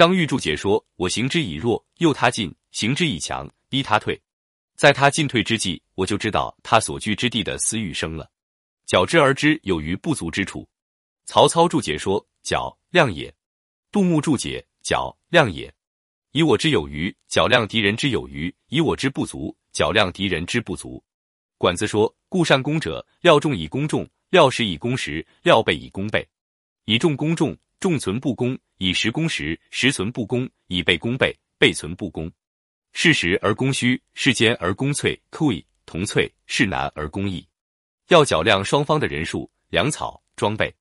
张玉柱解说：“我行之以弱，诱他进；行之以强，逼他退。在他进退之际，我就知道他所居之地的私欲生了，矫之而知有余不足之处。”曹操注解说：“矫，量也。”杜牧注解：“矫，量也。以我之有余，矫量敌人之有余；以我之不足，矫量敌人之不足。”管子说：“故善攻者，料众以攻众，料实以攻实，料备以攻备。以众攻众，众存不攻；以实攻实，实存不攻；以备攻备，备存不攻。是实而攻虚，是坚而攻脆，溃同脆；是难而攻易。要较量双方的人数、粮草、装备。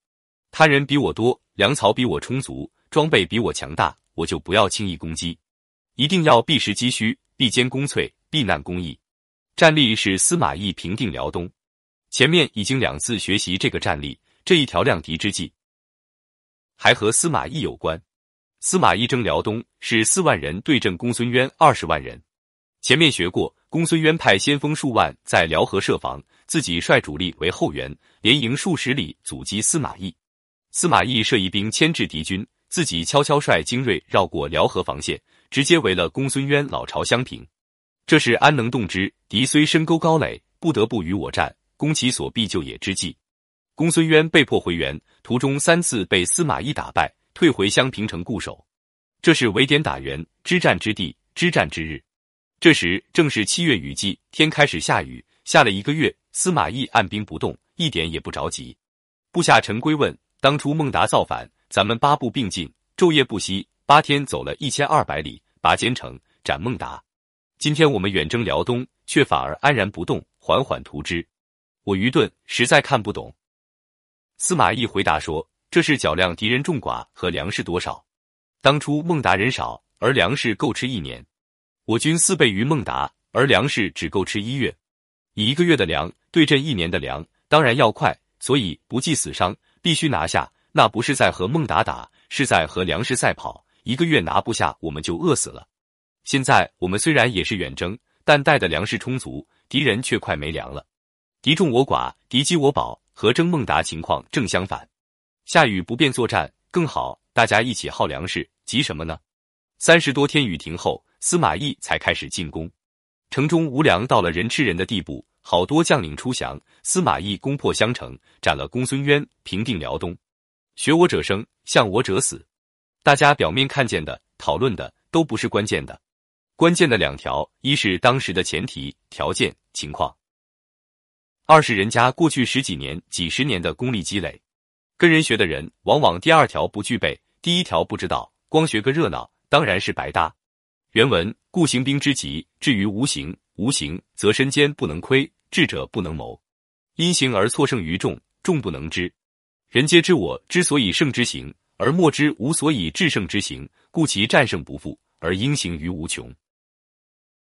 他人比我多，粮草比我充足，装备比我强大，我就不要轻易攻击，一定要避实击虚，避坚攻脆，避难攻易。”战例是司马懿平定辽东，前面已经两次学习这个战例，这一条量敌之计还和司马懿有关。司马懿征辽东是四万人对阵公孙渊二十万人，前面学过，公孙渊派先锋数万在辽河设防，自己率主力为后援，连营数十里阻击司马懿。司马懿设一兵牵制敌军，自己悄悄率精锐绕过辽河防线，直接围了公孙渊老巢襄平。这是安能动之？敌虽深沟高垒，不得不与我战，攻其所必救也之计。公孙渊被迫回援，途中三次被司马懿打败，退回襄平城固守。这是围点打援，之战之地，之战之日。这时正是七月雨季，天开始下雨，下了一个月，司马懿按兵不动，一点也不着急。部下陈规问：当初孟达造反，咱们八部并进，昼夜不息，八天走了一千二百里，拔坚城，斩孟达。今天我们远征辽东，却反而安然不动，缓缓图之。我愚钝，实在看不懂。司马懿回答说：“这是较量敌人众寡和粮食多少。当初孟达人少，而粮食够吃一年；我军四倍于孟达，而粮食只够吃一月。以一个月的粮对阵一年的粮，当然要快。所以不计死伤，必须拿下。那不是在和孟达打，是在和粮食赛跑。一个月拿不下，我们就饿死了。”现在我们虽然也是远征，但带的粮食充足，敌人却快没粮了。敌众我寡，敌饥我饱，和征孟达情况正相反。下雨不便作战更好，大家一起耗粮食，急什么呢？三十多天雨停后，司马懿才开始进攻。城中无粮到了人吃人的地步，好多将领出降。司马懿攻破襄城，斩了公孙渊，平定辽东。学我者生，向我者死。大家表面看见的、讨论的，都不是关键的。关键的两条，一是当时的前提条件情况，二是人家过去十几年、几十年的功力积累。跟人学的人，往往第二条不具备，第一条不知道，光学个热闹，当然是白搭。原文：故行兵之极，至于无形，无形则身兼不能亏，智者不能谋。因形而错胜于众，众不能知。人皆知我之所以胜之形，而莫知吾所以制胜之形，故其战胜不复，而应行于无穷。